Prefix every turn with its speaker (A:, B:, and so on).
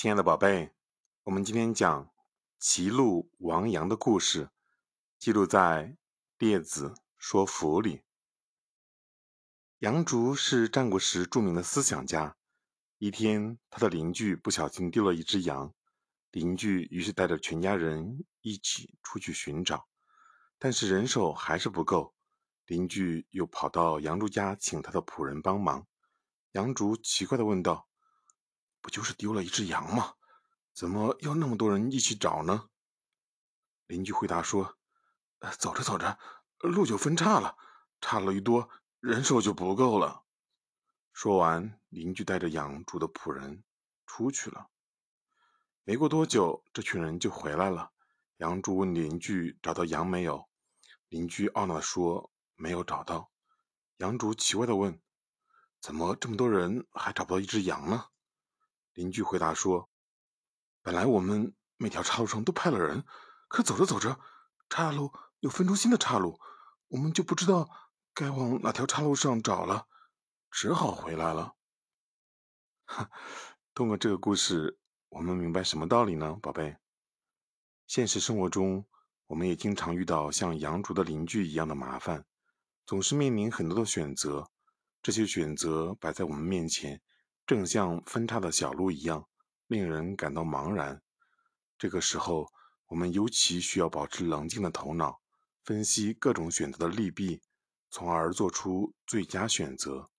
A: 亲爱的宝贝，我们今天讲齐鲁王阳的故事，记录在《列子说服》里。杨竹是战国时著名的思想家。一天，他的邻居不小心丢了一只羊，邻居于是带着全家人一起出去寻找，但是人手还是不够。邻居又跑到杨竹家请他的仆人帮忙。杨竹奇怪地问道。不就是丢了一只羊吗？怎么要那么多人一起找呢？邻居回答说：“走着走着，路就分叉了，岔路一多，人手就不够了。”说完，邻居带着养猪的仆人出去了。没过多久，这群人就回来了。杨猪问邻居：“找到羊没有？”邻居懊恼地说：“没有找到。”杨猪奇怪地问：“怎么这么多人还找不到一只羊呢？”邻居回答说：“本来我们每条岔路上都派了人，可走着走着，岔路又分出新的岔路，我们就不知道该往哪条岔路上找了，只好回来了。”哈通过这个故事，我们明白什么道理呢，宝贝？现实生活中，我们也经常遇到像杨竹的邻居一样的麻烦，总是面临很多的选择，这些选择摆在我们面前。正像分叉的小路一样，令人感到茫然。这个时候，我们尤其需要保持冷静的头脑，分析各种选择的利弊，从而做出最佳选择。